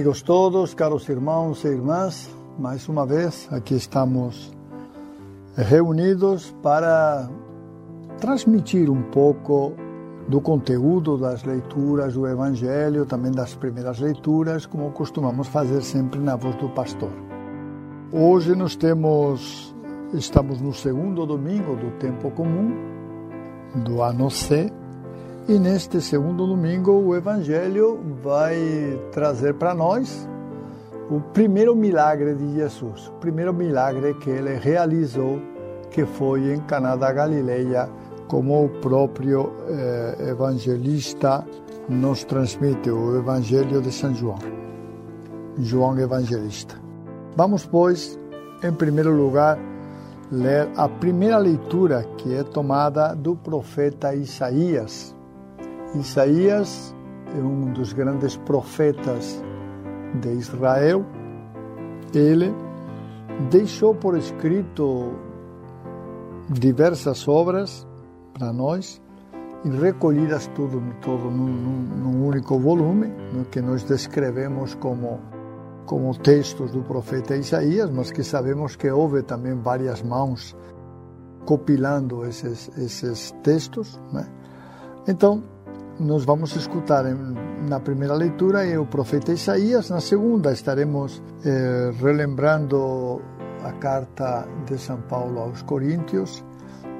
Amigos todos, caros irmãos e irmãs, mais uma vez aqui estamos reunidos para transmitir um pouco do conteúdo das leituras do Evangelho, também das primeiras leituras, como costumamos fazer sempre na voz do pastor. Hoje nós temos, estamos no segundo domingo do tempo comum, do ano C, e neste segundo domingo o Evangelho vai trazer para nós o primeiro milagre de Jesus, o primeiro milagre que ele realizou, que foi em Caná da Galileia, como o próprio eh, evangelista nos transmite, o Evangelho de São João, João Evangelista. Vamos, pois, em primeiro lugar, ler a primeira leitura que é tomada do profeta Isaías. Isaías é um dos grandes profetas de Israel. Ele deixou por escrito diversas obras para nós e recolhidas tudo, todo num, num único volume, que nós descrevemos como como textos do profeta Isaías, mas que sabemos que houve também várias mãos compilando esses esses textos, né? Então, nós vamos escutar na primeira leitura o profeta Isaías, na segunda estaremos eh, relembrando a carta de São Paulo aos Coríntios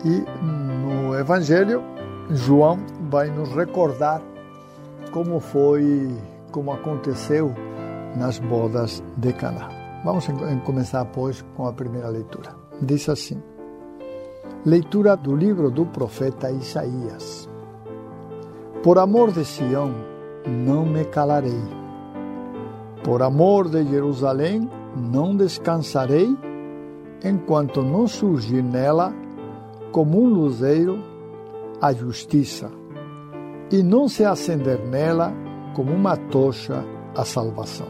e no Evangelho, João vai nos recordar como foi, como aconteceu nas bodas de Caná. Vamos começar, pois, com a primeira leitura. Diz assim: Leitura do livro do profeta Isaías. Por amor de Sião, não me calarei. Por amor de Jerusalém, não descansarei, enquanto não surgir nela como um luzeiro a justiça, e não se acender nela como uma tocha a salvação.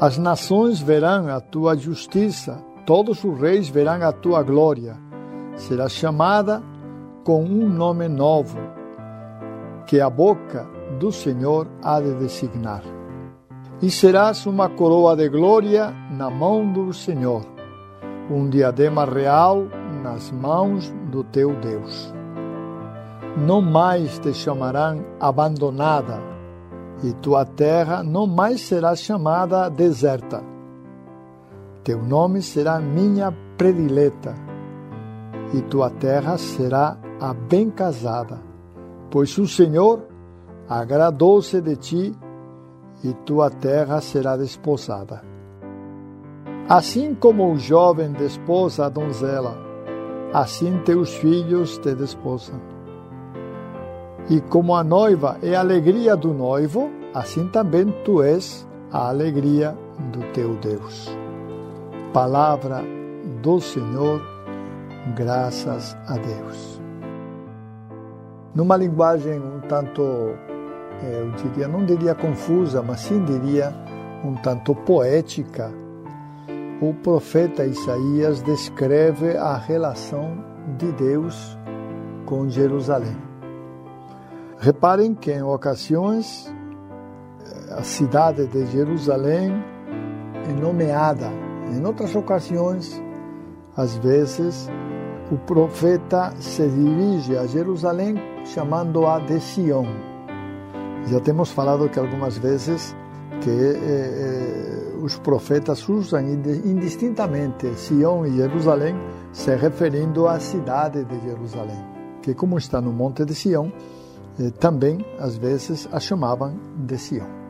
As nações verão a tua justiça, todos os reis verão a tua glória. Será chamada com um nome novo, que a boca do Senhor há de designar. E serás uma coroa de glória na mão do Senhor, um diadema real nas mãos do teu Deus. Não mais te chamarão abandonada, e tua terra não mais será chamada deserta. Teu nome será minha predileta, e tua terra será a bem casada, pois o Senhor agradou-se de ti, e tua terra será desposada. Assim como o jovem desposa a donzela, assim teus filhos te desposam. E como a noiva é a alegria do noivo, assim também tu és a alegria do teu Deus. Palavra do Senhor, graças a Deus. Numa linguagem um tanto, eh, eu diria, não diria confusa, mas sim diria um tanto poética, o profeta Isaías descreve a relação de Deus com Jerusalém. Reparem que em ocasiões a cidade de Jerusalém é nomeada, em outras ocasiões, às vezes, o profeta se dirige a Jerusalém chamando-a de Sião. Já temos falado que algumas vezes que eh, eh, os profetas usam indistintamente Sião e Jerusalém, se referindo à cidade de Jerusalém, que como está no monte de Sião, eh, também às vezes a chamavam de Sião.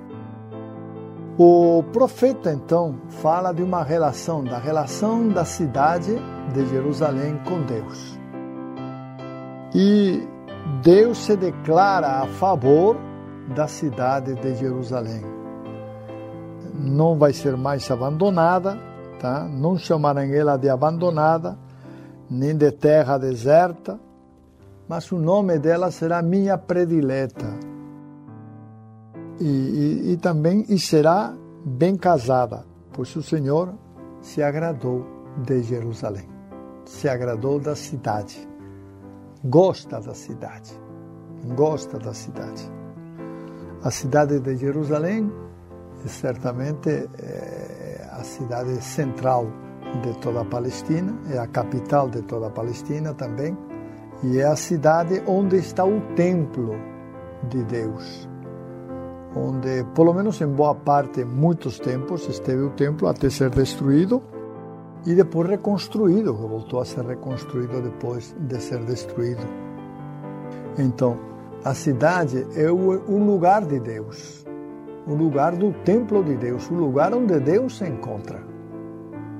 O profeta então fala de uma relação, da relação da cidade de Jerusalém com Deus. E Deus se declara a favor da cidade de Jerusalém. Não vai ser mais abandonada, tá? não chamarão ela de abandonada, nem de terra deserta, mas o nome dela será minha predileta. E, e, e também e será bem casada, pois o Senhor se agradou de Jerusalém, se agradou da cidade, gosta da cidade, gosta da cidade. A cidade de Jerusalém é certamente é a cidade central de toda a Palestina, é a capital de toda a Palestina também, e é a cidade onde está o templo de Deus, onde, pelo menos em boa parte, muitos tempos, esteve o templo até ser destruído e depois reconstruído, voltou a ser reconstruído depois de ser destruído. Então, a cidade é o, lugar de Deus, o lugar do templo de Deus, o lugar onde Deus se encontra.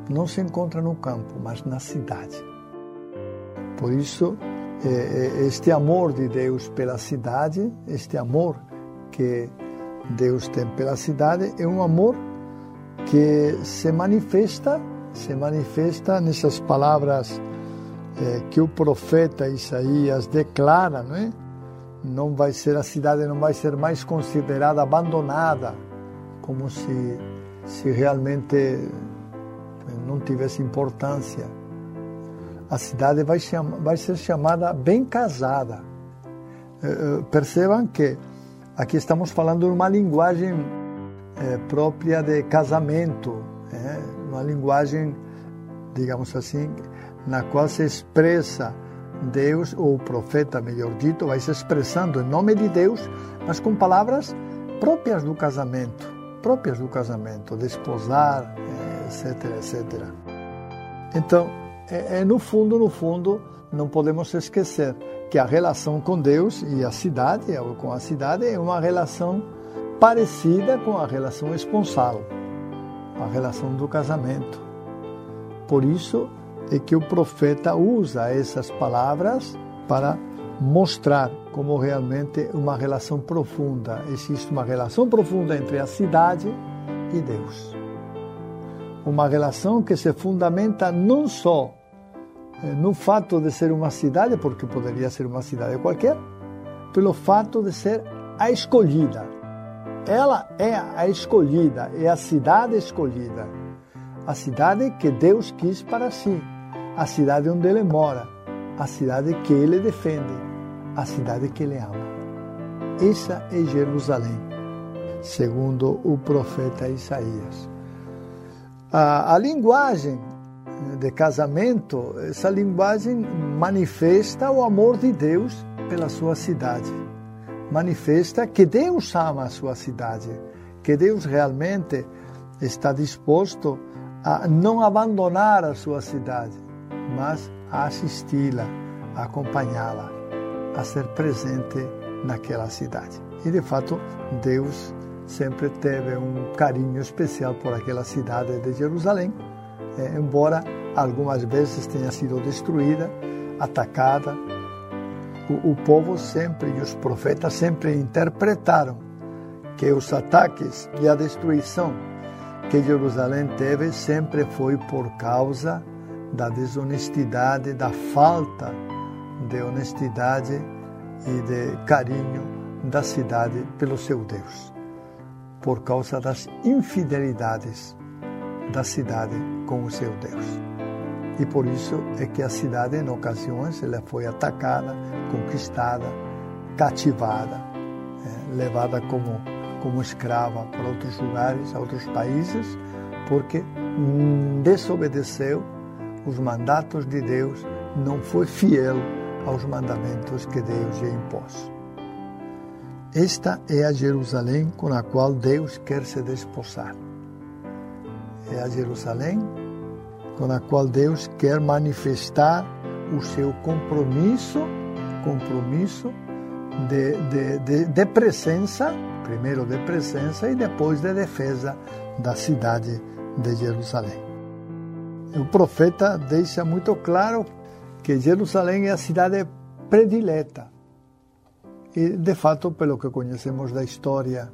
Não se encontra no campo, mas na cidade. Por isso, é, é, este amor de Deus pela cidade, este amor que Deus tem pela cidade, é um amor que se manifesta, se manifesta nessas palavras é, que o profeta Isaías declara, não é? Não vai ser a cidade não vai ser mais considerada abandonada, como se se realmente não tivesse importância a cidade vai, vai ser chamada bem casada. Uh, percebam que aqui estamos falando uma linguagem própria de casamento, uma linguagem, digamos assim, na qual se expressa Deus, ou o profeta, melhor dito, vai se expressando em nome de Deus, mas com palavras próprias do casamento, próprias do casamento, de esposar, etc, etc. Então, é, é, no fundo, no fundo, não podemos esquecer que a relação com Deus e a cidade, ou com a cidade, é uma relação parecida com a relação esponsal, a relação do casamento. Por isso é que o profeta usa essas palavras para mostrar como realmente uma relação profunda, existe uma relação profunda entre a cidade e Deus uma relação que se fundamenta não só eh, no fato de ser uma cidade, porque poderia ser uma cidade qualquer, pelo fato de ser a escolhida. Ela é a escolhida, é a cidade escolhida. A cidade que Deus quis para si, a cidade onde ele mora, a cidade que ele defende, a cidade que ele ama. Essa é Jerusalém, segundo o profeta Isaías. A, a linguagem de casamento, essa linguagem manifesta o amor de Deus pela sua cidade. Manifesta que Deus ama a sua cidade, que Deus realmente está disposto a não abandonar a sua cidade, mas a assisti-la, a acompanhá-la, a ser presente naquela cidade. E de fato, Deus sempre teve um carinho especial por aquela cidade de Jerusalém, eh, embora algumas vezes tenha sido destruída, atacada. O, o povo sempre e os profetas sempre interpretaram que os ataques e a destruição que Jerusalém teve sempre foi por causa da desonestidade, da falta de honestidade e de carinho da cidade pelo seu Deus por causa das infidelidades da cidade com o seu Deus. E por isso é que a cidade, em ocasiões, ela foi atacada, conquistada, cativada, é, levada como, como escrava para outros lugares, a outros países, porque desobedeceu os mandatos de Deus, não foi fiel aos mandamentos que Deus lhe impôs. Esta é a Jerusalém com a qual Deus quer se desposar. É a Jerusalém com a qual Deus quer manifestar o seu compromisso, compromisso de, de, de, de presença, primeiro de presença e depois de defesa da cidade de Jerusalém. O profeta deixa muito claro que Jerusalém é a cidade predileta. E, de fato, pelo que conhecemos da história,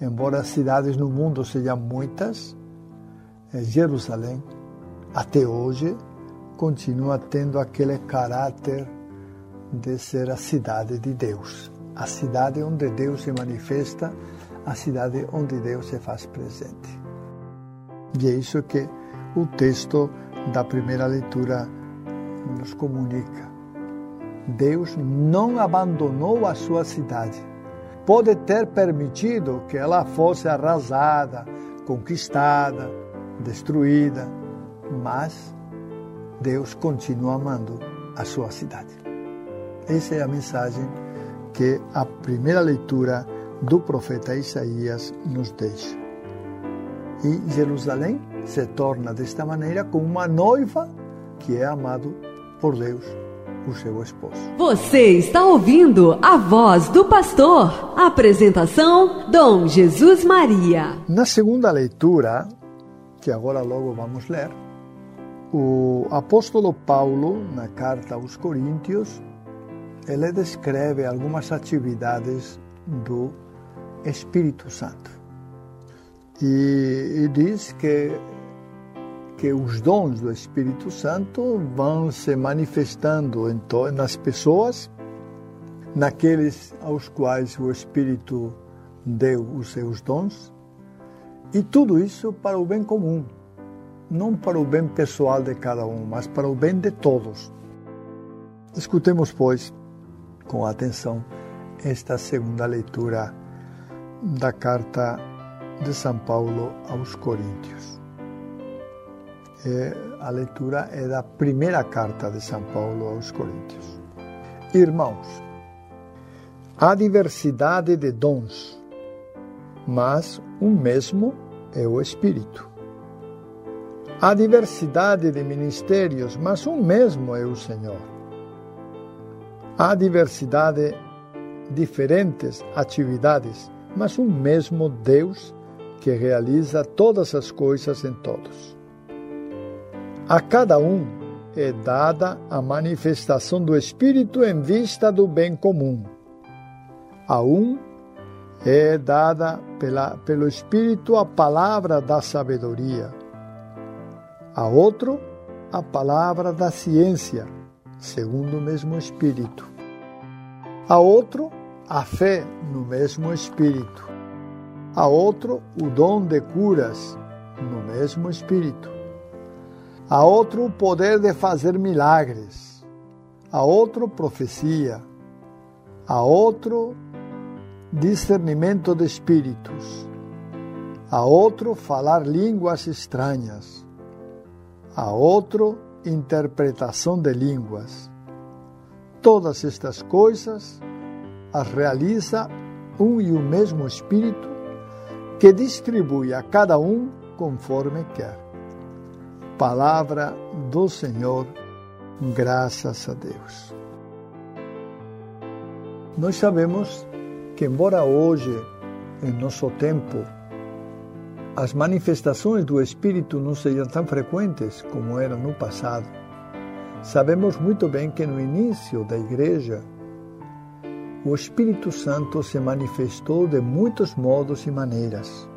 embora as cidades no mundo sejam muitas, Jerusalém, até hoje, continua tendo aquele caráter de ser a cidade de Deus, a cidade onde Deus se manifesta, a cidade onde Deus se faz presente. E é isso que o texto da primeira leitura nos comunica. Deus não abandonou a sua cidade. Pode ter permitido que ela fosse arrasada, conquistada, destruída, mas Deus continua amando a sua cidade. Essa é a mensagem que a primeira leitura do profeta Isaías nos deixa. E Jerusalém se torna desta maneira como uma noiva que é amado por Deus, o seu esposo. Você está ouvindo a voz do pastor. Apresentação: Dom Jesus Maria. Na segunda leitura, que agora logo vamos ler, o apóstolo Paulo, na carta aos Coríntios, ele descreve algumas atividades do Espírito Santo. E, e diz que, que os dons do Espírito Santo vão se manifestando em to, nas pessoas, naqueles aos quais o Espírito deu os seus dons, e tudo isso para o bem comum, não para o bem pessoal de cada um, mas para o bem de todos. Escutemos, pois, com atenção esta segunda leitura da carta de São Paulo aos Coríntios. É, a leitura é da primeira carta de São Paulo aos Coríntios. Irmãos, há diversidade de dons, mas um mesmo é o Espírito. Há diversidade de ministérios, mas um mesmo é o Senhor. Há diversidade, diferentes atividades, mas um mesmo Deus que realiza todas as coisas em todos. A cada um é dada a manifestação do Espírito em vista do bem comum. A um é dada pela, pelo Espírito a palavra da sabedoria. A outro, a palavra da ciência, segundo o mesmo Espírito. A outro, a fé no mesmo Espírito. A outro, o dom de curas no mesmo Espírito. A outro, o poder de fazer milagres. A outro, profecia. A outro, discernimento de espíritos. A outro, falar línguas estranhas. A outro, interpretação de línguas. Todas estas coisas as realiza um e o mesmo Espírito que distribui a cada um conforme quer. Palavra do Senhor, graças a Deus. Nós sabemos que, embora hoje, em nosso tempo, as manifestações do Espírito não sejam tão frequentes como eram no passado, sabemos muito bem que no início da Igreja, o Espírito Santo se manifestou de muitos modos e maneiras,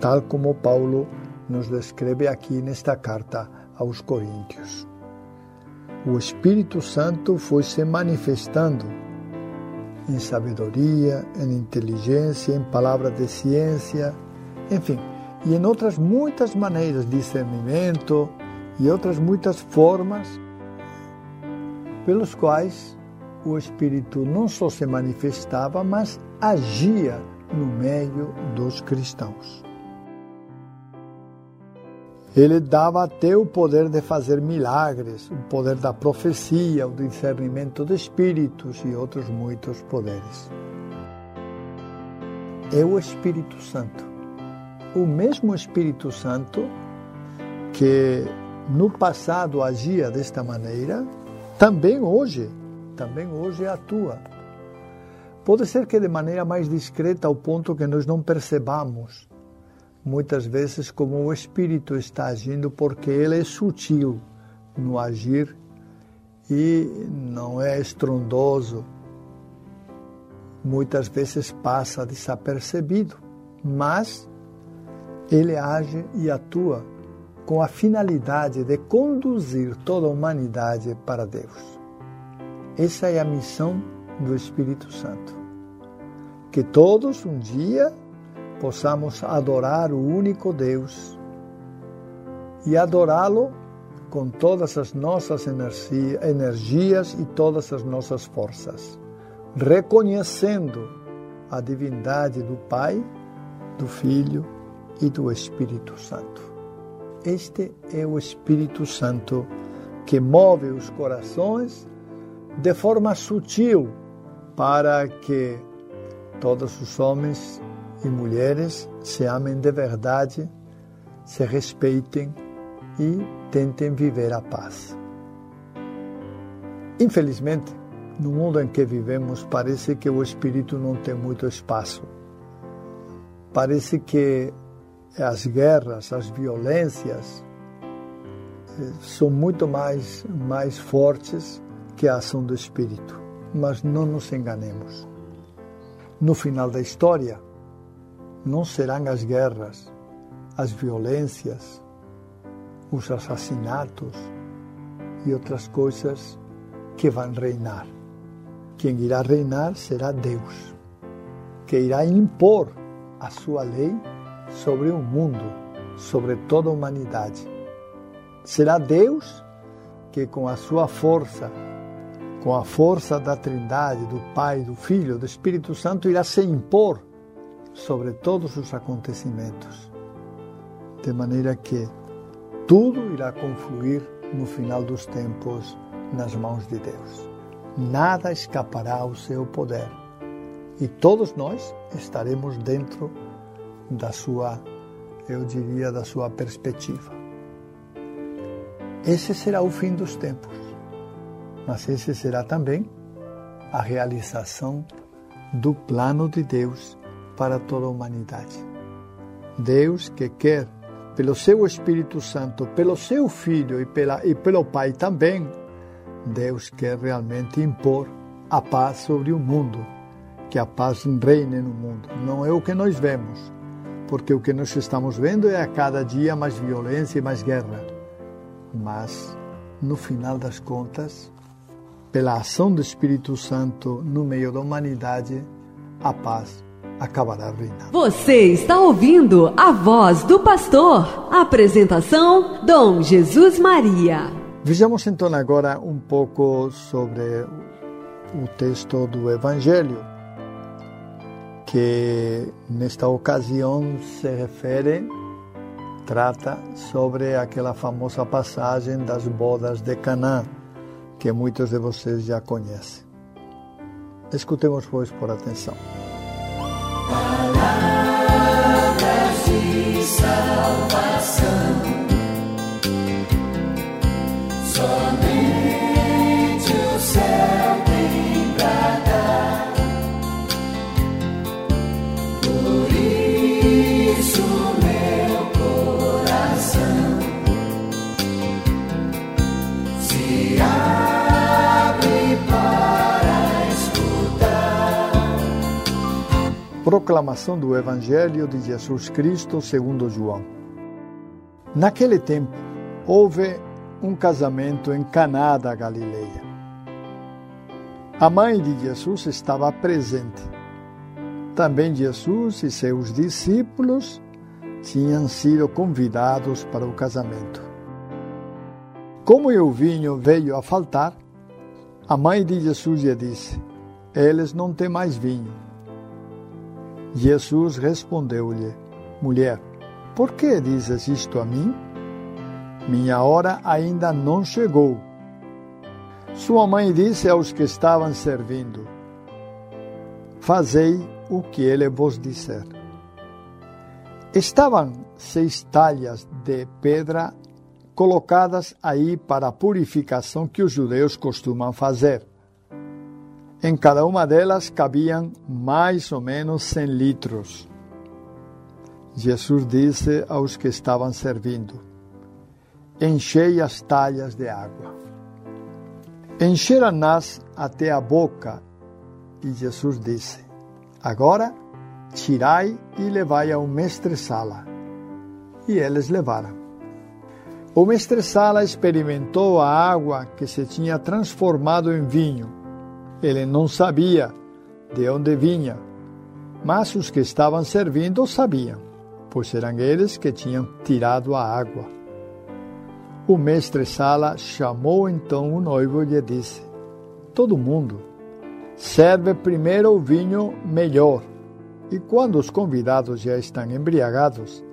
tal como Paulo nos descreve aqui nesta carta aos Coríntios. O Espírito Santo foi se manifestando em sabedoria, em inteligência, em palavra de ciência, enfim, e em outras muitas maneiras, discernimento e outras muitas formas pelos quais o Espírito não só se manifestava, mas agia no meio dos cristãos. Ele dava até o poder de fazer milagres, o poder da profecia, o discernimento de espíritos e outros muitos poderes. É o Espírito Santo. O mesmo Espírito Santo que no passado agia desta maneira, também hoje também hoje atua. Pode ser que de maneira mais discreta, ao ponto que nós não percebamos muitas vezes como o Espírito está agindo, porque ele é sutil no agir e não é estrondoso. Muitas vezes passa desapercebido, mas ele age e atua com a finalidade de conduzir toda a humanidade para Deus. Essa é a missão do Espírito Santo. Que todos um dia possamos adorar o único Deus e adorá-lo com todas as nossas energias e todas as nossas forças, reconhecendo a divindade do Pai, do Filho e do Espírito Santo. Este é o Espírito Santo que move os corações de forma sutil para que todos os homens e mulheres se amem de verdade, se respeitem e tentem viver a paz. Infelizmente, no mundo em que vivemos, parece que o espírito não tem muito espaço. Parece que as guerras, as violências eh, são muito mais, mais fortes que a ação do espírito. Mas não nos enganemos. No final da história, não serão as guerras, as violências, os assassinatos e outras coisas que vão reinar. Quem irá reinar será Deus, que irá impor a sua lei sobre o mundo, sobre toda a humanidade. Será Deus que, com a sua força, com a força da Trindade, do Pai, do Filho, do Espírito Santo, irá se impor sobre todos os acontecimentos, de maneira que tudo irá confluir no final dos tempos nas mãos de Deus. Nada escapará ao seu poder e todos nós estaremos dentro da sua, eu diria, da sua perspectiva. Esse será o fim dos tempos, mas esse será também a realização do plano de Deus para toda a humanidade. Deus que quer, pelo seu Espírito Santo, pelo seu Filho e, pela, e pelo Pai também, Deus quer realmente impor a paz sobre o mundo, que a paz reine no mundo. Não é o que nós vemos, porque o que nós estamos vendo é a cada dia mais violência e mais guerra. Mas, no final das contas, pela ação do Espírito Santo no meio da humanidade, a paz acabará reinando. Você está ouvindo a voz do pastor. Apresentação: Dom Jesus Maria. Vejamos então agora um pouco sobre o texto do Evangelho, que nesta ocasião se refere, trata sobre aquela famosa passagem das bodas de Canaã, que muitos de vocês já conhecem. Escutemos, pois, por atenção. Palavras de salvação. Proclamação do Evangelho de Jesus Cristo segundo João. Naquele tempo, houve um casamento em Caná da Galileia. A mãe de Jesus estava presente. Também Jesus e seus discípulos tinham sido convidados para o casamento. Como o vinho veio a faltar, a mãe de Jesus lhe disse: Eles não têm mais vinho. Jesus respondeu-lhe: Mulher, por que dizes isto a mim? Minha hora ainda não chegou. Sua mãe disse aos que estavam servindo: Fazei o que ele vos disser. Estavam seis talhas de pedra colocadas aí para a purificação que os judeus costumam fazer. Em cada uma delas cabiam mais ou menos 100 litros. Jesus disse aos que estavam servindo: Enchei as talhas de água. Encheram-nas até a boca, e Jesus disse: Agora tirai e levai ao mestre-sala. E eles levaram. O mestre-sala experimentou a água que se tinha transformado em vinho ele não sabia de onde vinha, mas os que estavam servindo sabiam, pois eram eles que tinham tirado a água. O mestre Sala chamou então o noivo e lhe disse: Todo mundo serve primeiro o vinho melhor, e quando os convidados já estão embriagados,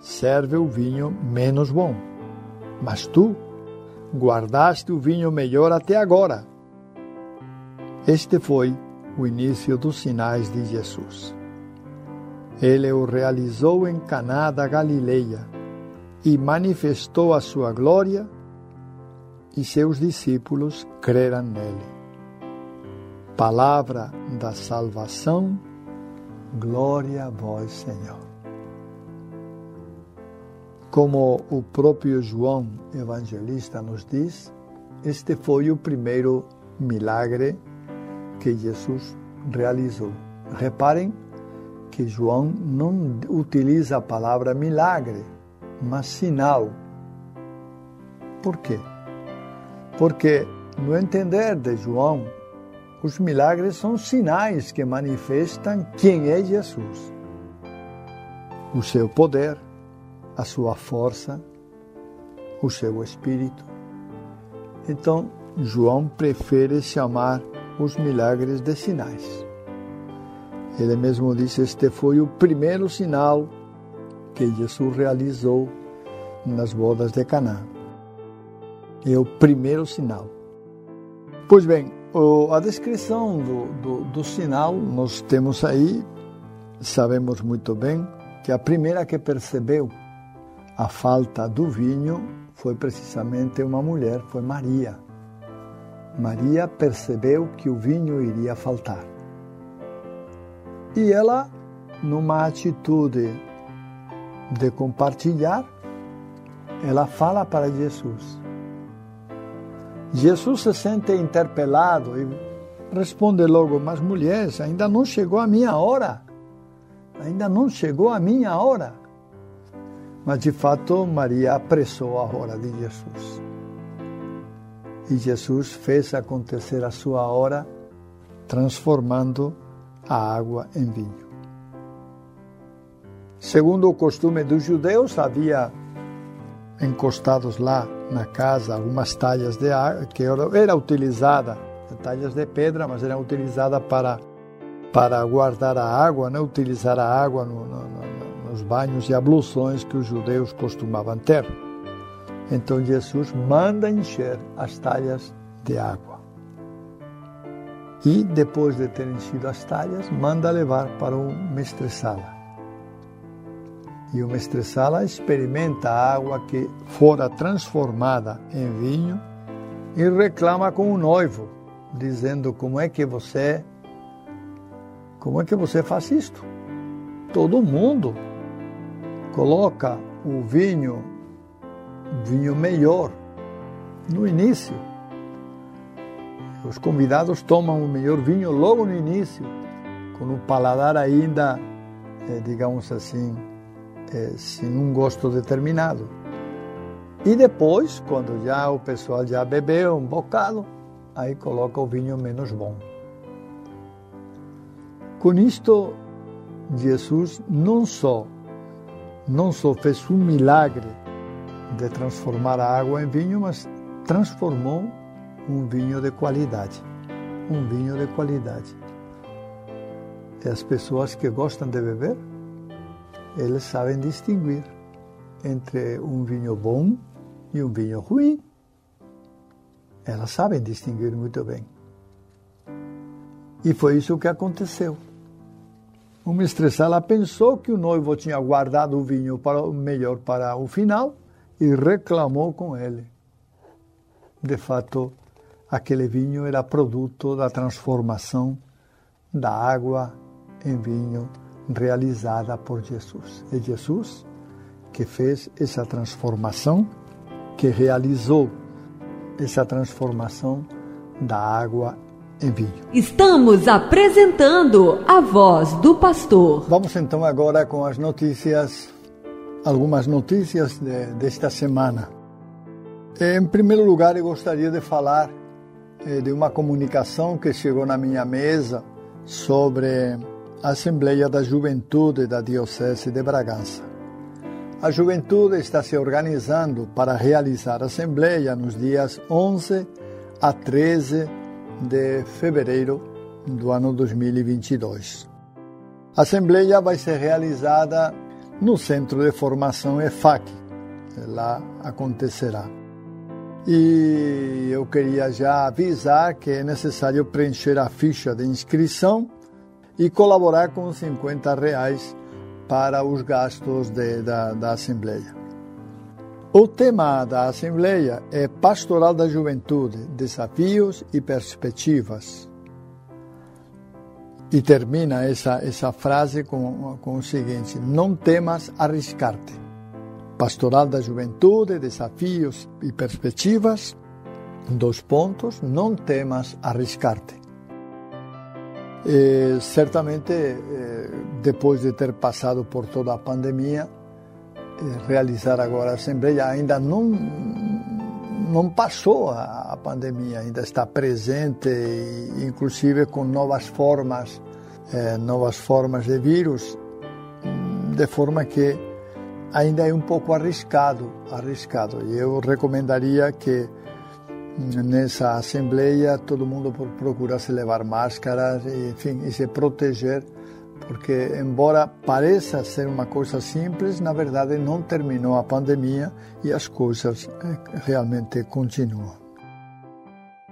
serve o vinho menos bom. Mas tu guardaste o vinho melhor até agora. Este foi o início dos sinais de Jesus. Ele o realizou em Caná da Galileia e manifestou a sua glória, e seus discípulos creram nele. Palavra da salvação, glória a vós, Senhor. Como o próprio João Evangelista nos diz, este foi o primeiro milagre que Jesus realizou. Reparem que João não utiliza a palavra milagre, mas sinal. Por quê? Porque, no entender de João, os milagres são sinais que manifestam quem é Jesus. O seu poder, a sua força, o seu espírito. Então, João prefere chamar os milagres de sinais. Ele mesmo disse: Este foi o primeiro sinal que Jesus realizou nas bodas de Caná. É o primeiro sinal. Pois bem, a descrição do, do, do sinal nós temos aí, sabemos muito bem que a primeira que percebeu a falta do vinho foi precisamente uma mulher, foi Maria. Maria percebeu que o vinho iria faltar. E ela, numa atitude de compartilhar, ela fala para Jesus. Jesus se sente interpelado e responde logo: Mas mulheres, ainda não chegou a minha hora. Ainda não chegou a minha hora. Mas de fato, Maria apressou a hora de Jesus. E Jesus fez acontecer a sua hora, transformando a água em vinho. Segundo o costume dos judeus, havia encostados lá na casa algumas talhas de água que era utilizada, talhas de pedra, mas era utilizada para para guardar a água, né? utilizar a água no, no, no, nos banhos e abluções que os judeus costumavam ter. Então Jesus manda encher as talhas de água. E depois de ter enchido as talhas, manda levar para o mestre-sala. E o mestre-sala experimenta a água que fora transformada em vinho e reclama com o noivo, dizendo como é que você como é que você faz isto? Todo mundo coloca o vinho vinho melhor no início. Os convidados tomam o melhor vinho logo no início, com o paladar ainda, eh, digamos assim, eh, sem um gosto determinado. E depois, quando já o pessoal já bebeu um bocado, aí coloca o vinho menos bom. Com isto, Jesus não só não só fez um milagre de transformar a água em vinho, mas transformou um vinho de qualidade. Um vinho de qualidade. E as pessoas que gostam de beber, eles sabem distinguir entre um vinho bom e um vinho ruim. Elas sabem distinguir muito bem. E foi isso que aconteceu. Uma estressada pensou que o noivo tinha guardado o vinho para melhor para o final e reclamou com ele. De fato, aquele vinho era produto da transformação da água em vinho realizada por Jesus. É Jesus que fez essa transformação, que realizou essa transformação da água em vinho. Estamos apresentando a voz do pastor. Vamos então agora com as notícias, algumas notícias de, desta semana. Em primeiro lugar, eu gostaria de falar eh, de uma comunicação que chegou na minha mesa sobre a Assembleia da Juventude da Diocese de Bragança. A juventude está se organizando para realizar a Assembleia nos dias 11 a 13 de fevereiro do ano 2022. A Assembleia vai ser realizada no Centro de Formação EFAC. Lá acontecerá. E eu queria já avisar que é necessário preencher a ficha de inscrição e colaborar com 50 reais para os gastos de, da, da Assembleia. O tema da Assembleia é Pastoral da Juventude, Desafios e Perspectivas. E termina essa, essa frase com, com o seguinte: Não temas arriscar-te. Pastoral da Juventude, Desafios e Perspectivas. Dois pontos: Não temas arriscar-te. E, certamente, eh, depois de ter passado por toda a pandemia, eh, realizar agora a Assembleia ainda não, não passou a, pandemia, ainda está presente, inclusive com novas formas, eh, novas formas de vírus, de forma que ainda é um pouco arriscado, arriscado. E eu recomendaria que nessa assembleia todo mundo procura se levar máscaras, enfim, e se proteger, porque embora pareça ser uma coisa simples, na verdade não terminou a pandemia e as coisas eh, realmente continuam.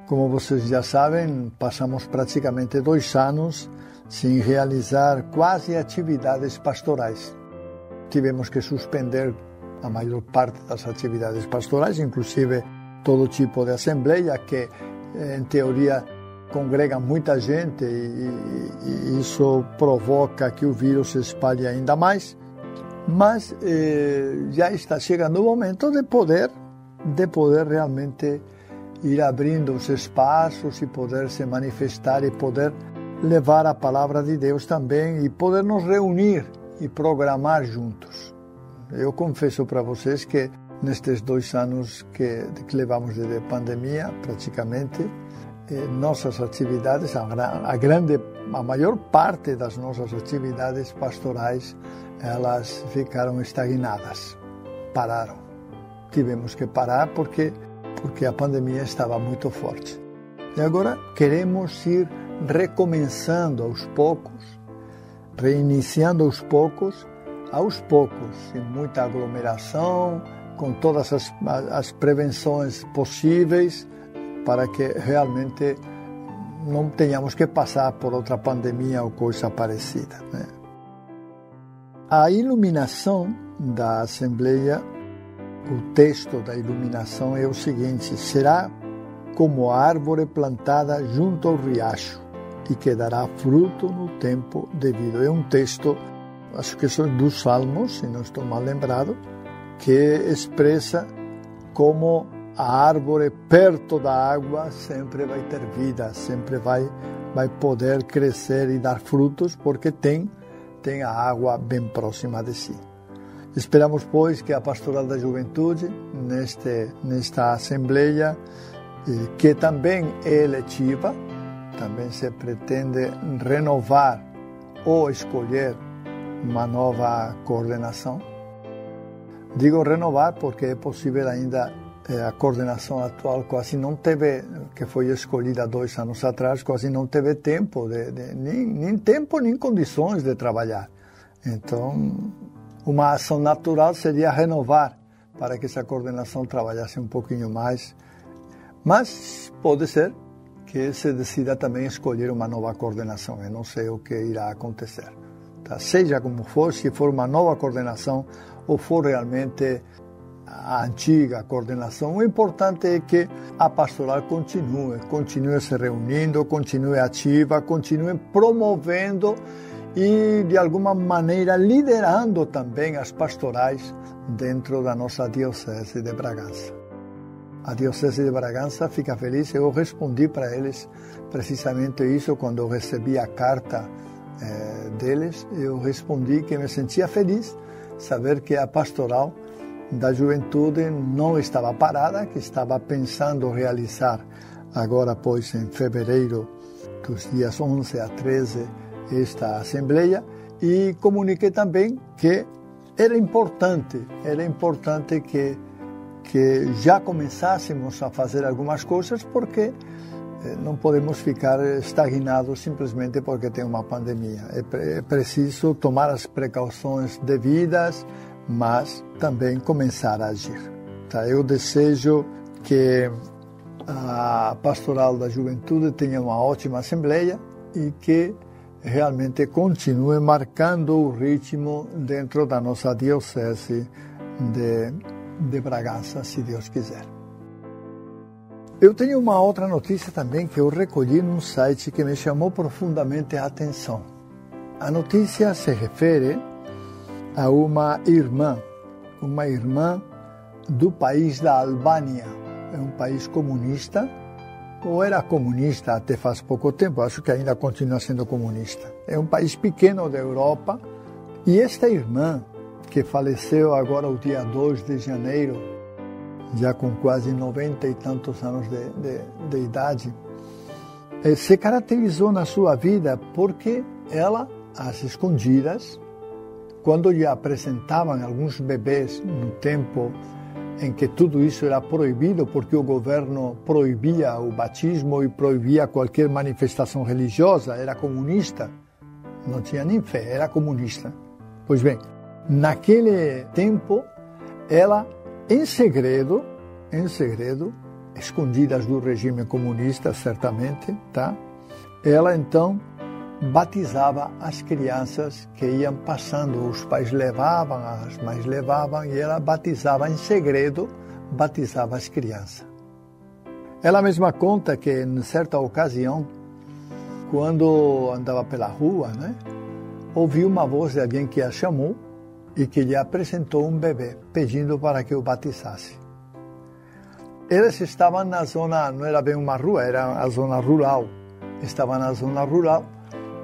Como vocês já sabem, passamos praticamente dois anos sem realizar quase atividades pastorais. Tivemos que suspender a maior parte das atividades pastorais, inclusive todo tipo de assembleia que, eh, em teoria, congrega muita gente e, e, isso provoca que o vírus se espalhe ainda mais. Mas eh, já está chegando o momento de poder, de poder realmente ir abrindo os espaços e poder se manifestar e poder levar a palavra de Deus também e poder nos reunir e programar juntos. Eu confesso para vocês que nestes dois anos que, que levamos de pandemia, praticamente, eh, nossas atividades, a, a, grande, a maior parte das nossas atividades pastorais, elas ficaram estagnadas, pararam. Tivemos que parar porque porque a pandemia estava muito forte. E agora queremos ir recomeçando aos poucos, reiniciando aos poucos, aos poucos, sem muita aglomeração, com todas as, as prevenções possíveis para que realmente não tenhamos que passar por outra pandemia ou coisa parecida. Né? A iluminação da Assembleia, o texto da iluminação é o seguinte: será como a árvore plantada junto ao riacho e que dará fruto no tempo devido. É um texto, acho que são dos Salmos, se não estou mal lembrado, que expressa como a árvore perto da água sempre vai ter vida, sempre vai vai poder crescer e dar frutos porque tem tem a água bem próxima de si. Esperamos pois que a Pastoral da Juventude neste nesta assembleia eh, que também é eletiva, também se pretende renovar ou escolher uma nova coordenação Digo renovar porque é possível ainda eh, a coordenação atual quase não teve, que foi escolhida dois anos atrás, quase não teve tempo, de, de, nem, nem tempo nem condições de trabalhar. Então, uma ação natural seria renovar para que essa coordenação trabalhasse um pouquinho mais. Mas pode ser que se decida também escolher uma nova coordenação. Eu não sei o que irá acontecer. Tá? Seja como for, se for uma nova coordenação ou for realmente a antiga coordenação. O importante é que a pastoral continue, continue se reunindo, continue ativa, continue promovendo e, de alguma maneira, liderando também as pastorais dentro da nossa Diocese de Bragança. A Diocese de Bragança fica feliz. Eu respondi para eles precisamente isso quando eu recebi a carta eh, deles. Eu respondi que me sentia feliz saber que a pastoral da juventude não estava parada, que estava pensando realizar agora, pois, em fevereiro, dos dias 11 a 13, esta assembleia e comuniquei também que era importante, era importante que que já começássemos a fazer algumas coisas porque eh, não podemos ficar estagnados simplesmente porque tem uma pandemia. É, preciso tomar as precauções devidas, mas também começar a agir. Tá? Eu desejo que a Pastoral da Juventude tenha uma ótima assembleia e que realmente continue marcando o ritmo dentro da nossa diocese de, de Bragança, se Deus quiser. Eu tenho uma outra notícia também que eu recolhi num site que me chamou profundamente a atenção. A notícia se refere a uma irmã, uma irmã do país da Albânia. É um país comunista, ou era comunista até faz pouco tempo, acho que ainda continua sendo comunista. É um país pequeno da Europa. E esta irmã, que faleceu agora o dia 2 de janeiro, já com quase 90 e tantos anos de, de, de idade, eh, se caracterizou na sua vida porque ela, às escondidas, quando lhe apresentavam alguns bebês no tempo em que tudo isso era proibido, porque o governo proibia o batismo e proibia qualquer manifestação religiosa, era comunista, não tinha nem fé, era comunista. Pois bem, naquele tempo, ela, em segredo, em segredo, escondidas do regime comunista, certamente, tá? Ela então batizava as crianças que iam passando. Os pais levavam, as mães levavam e ela batizava em segredo, batizava as crianças. Ela mesma conta que em certa ocasião, quando andava pela rua, né, ouviu uma voz de alguém que a chamou e que lhe apresentou um bebê, pedindo para que o batizasse. Eles estavam na zona, não era bem uma rua, era a zona rural. Estavam na zona rural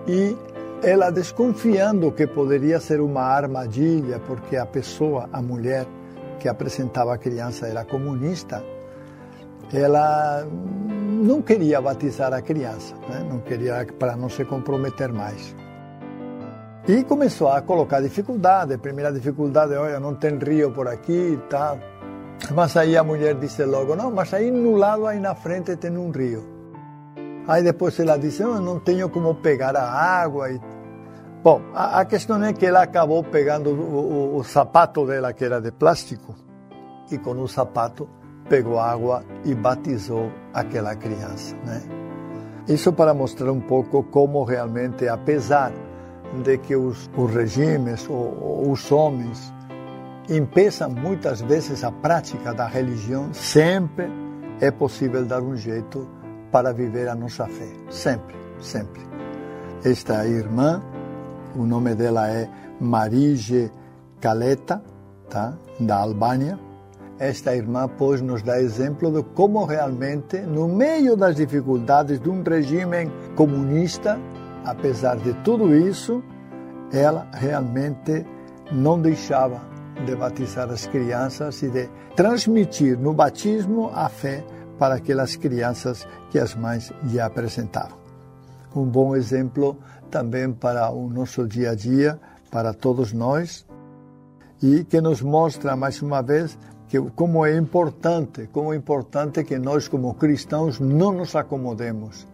e ela desconfiando que poderia ser uma armadilha, porque a pessoa, a mulher que apresentava a criança era comunista, ela não queria batizar a criança, né? não queria para não se comprometer mais. E começou a colocar dificuldade. Primeira dificuldade, olha, não tem rio por aqui e tal. Mas aí a mulher disse logo, não, mas aí no lado, aí na frente tem um rio. Aí depois ela disse, eu não tenho como pegar a água. E... Bom, a, a questão é que ela acabou pegando o, o, o sapato dela, que era de plástico, e com o sapato pegou água e batizou aquela criança. Né? Isso para mostrar um pouco como realmente, apesar de que os, os regimes, ou, os homens, impeçam muitas vezes a prática da religião, sempre é possível dar um jeito para viver a nossa fé. Sempre, sempre. Esta irmã, o nome dela é Marije Caleta, tá? da Albânia. Esta irmã, pois, nos dá exemplo de como realmente, no meio das dificuldades de um regime comunista, apesar de tudo isso, ela realmente não deixava de batizar as crianças e de transmitir no batismo a fé para aquelas crianças que as mães lhe apresentavam. Um bom exemplo também para o nosso dia a dia, para todos nós, e que nos mostra mais uma vez que como é importante, como é importante que nós como cristãos não nos acomodemos.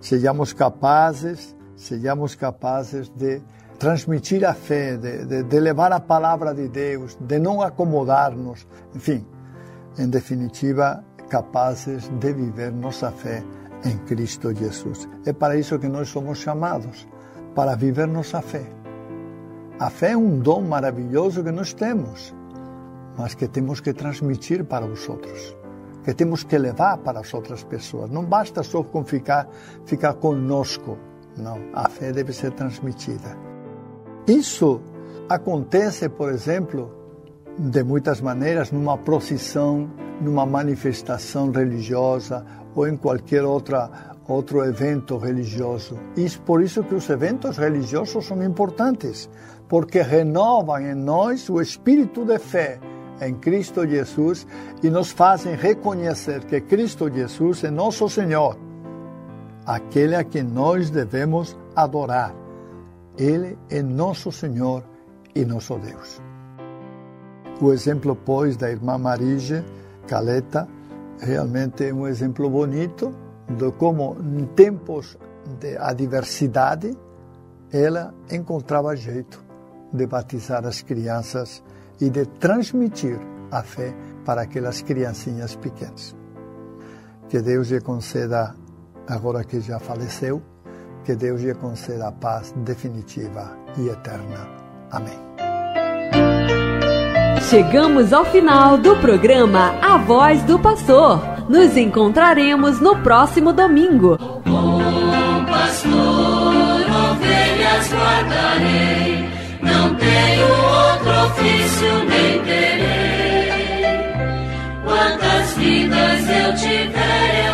Sejamos capazes, sejamos capazes de transmitir a fé, de, de, de levar a palavra de Deus, de não acomodar-nos, enfim, em definitiva, capazes de viver nossa fé em Cristo Jesus. É para isso que nós somos chamados, para viver nossa fé. A fé é um dom maravilhoso que nós temos. mas que temos que transmitir para os outros, que temos que levar para as outras pessoas. Não basta só ficar, ficar conosco, não. A fé deve ser transmitida. Isso acontece, por exemplo, de muitas maneiras, numa procissão, numa manifestação religiosa ou em qualquer outra outro evento religioso. E por isso que os eventos religiosos são importantes, porque renovam em nós o espírito de fé em Cristo Jesus e nos fazem reconhecer que Cristo Jesus é nosso Senhor, aquele a quem nós devemos adorar. Ele é nosso Senhor e nosso Deus. O exemplo, pois, da irmã Marige Caleta realmente é um exemplo bonito de como, em tempos de adversidade, ela encontrava jeito de batizar as crianças e de transmitir a fé para aquelas criancinhas pequenas. Que Deus lhe conceda, agora que já faleceu, que Deus lhe conceda a paz definitiva e eterna. Amém. Chegamos ao final do programa A Voz do Pastor. Nos encontraremos no próximo domingo. O pastor, ovelhas guardarei, não tenho outro ofício nem terei. Quantas vidas eu tiver, eu